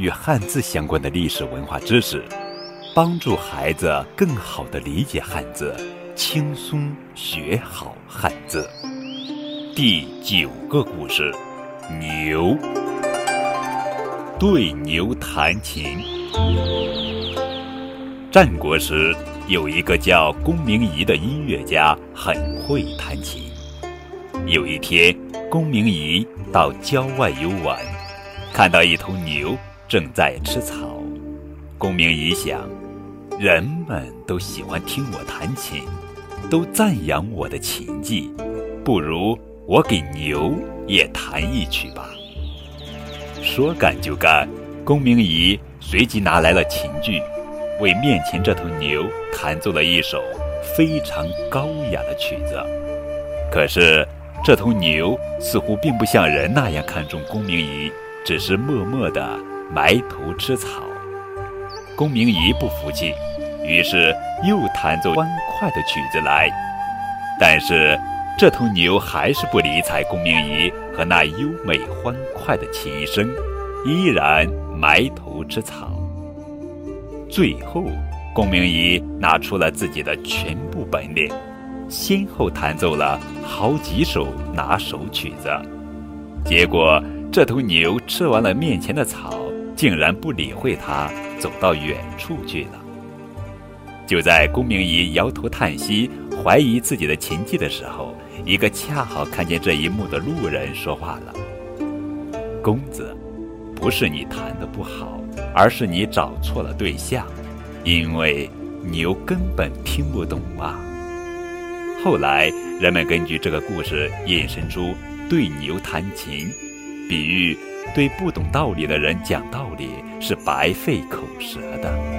与汉字相关的历史文化知识，帮助孩子更好地理解汉字。轻松学好汉字。第九个故事：牛对牛弹琴。战国时，有一个叫公明仪的音乐家，很会弹琴。有一天，公明仪到郊外游玩，看到一头牛正在吃草。公明仪想，人们都喜欢听我弹琴。都赞扬我的琴技，不如我给牛也弹一曲吧。说干就干，公明仪随即拿来了琴具，为面前这头牛弹奏了一首非常高雅的曲子。可是这头牛似乎并不像人那样看重公明仪，只是默默地埋头吃草。公明仪不服气。于是又弹奏欢快的曲子来，但是这头牛还是不理睬公明仪和那优美欢快的琴声，依然埋头吃草。最后，公明仪拿出了自己的全部本领，先后弹奏了好几首拿手曲子。结果，这头牛吃完了面前的草，竟然不理会他，走到远处去了。就在公明仪摇头叹息、怀疑自己的琴技的时候，一个恰好看见这一幕的路人说话了：“公子，不是你弹的不好，而是你找错了对象，因为牛根本听不懂啊。”后来，人们根据这个故事引申出“对牛弹琴”，比喻对不懂道理的人讲道理是白费口舌的。